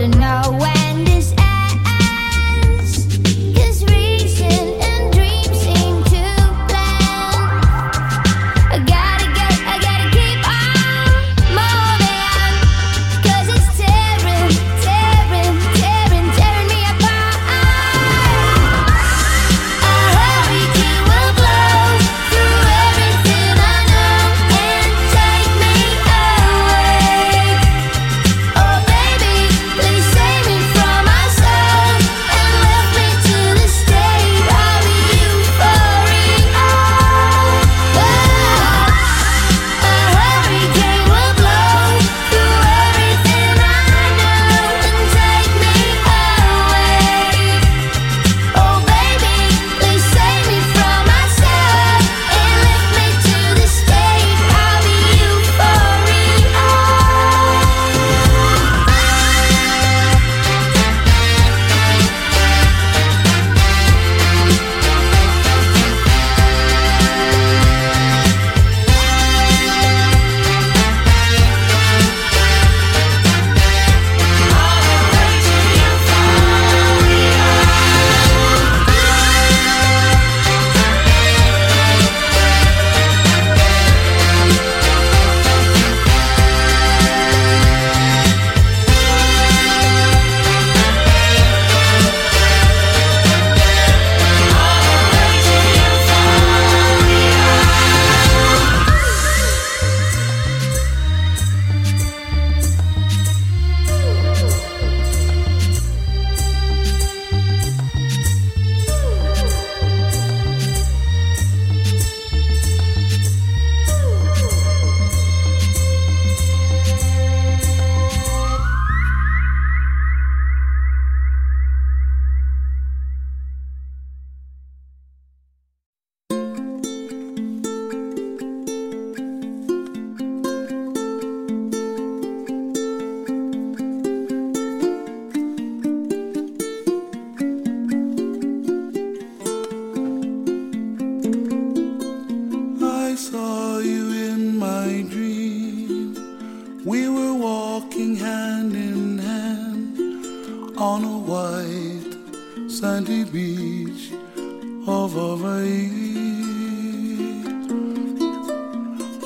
out of nowhere. We were walking hand in hand on a white sandy beach of Hawaii.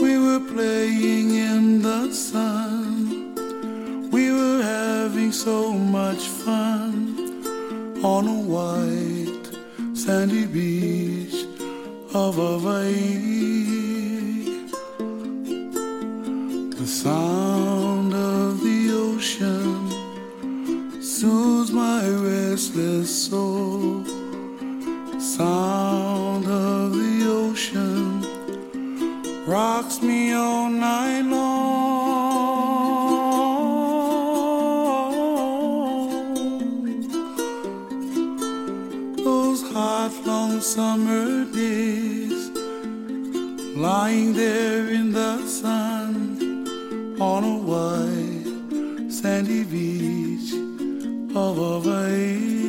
We were playing in the sun. We were having so much fun on a white sandy beach of Hawaii. Hawaii. The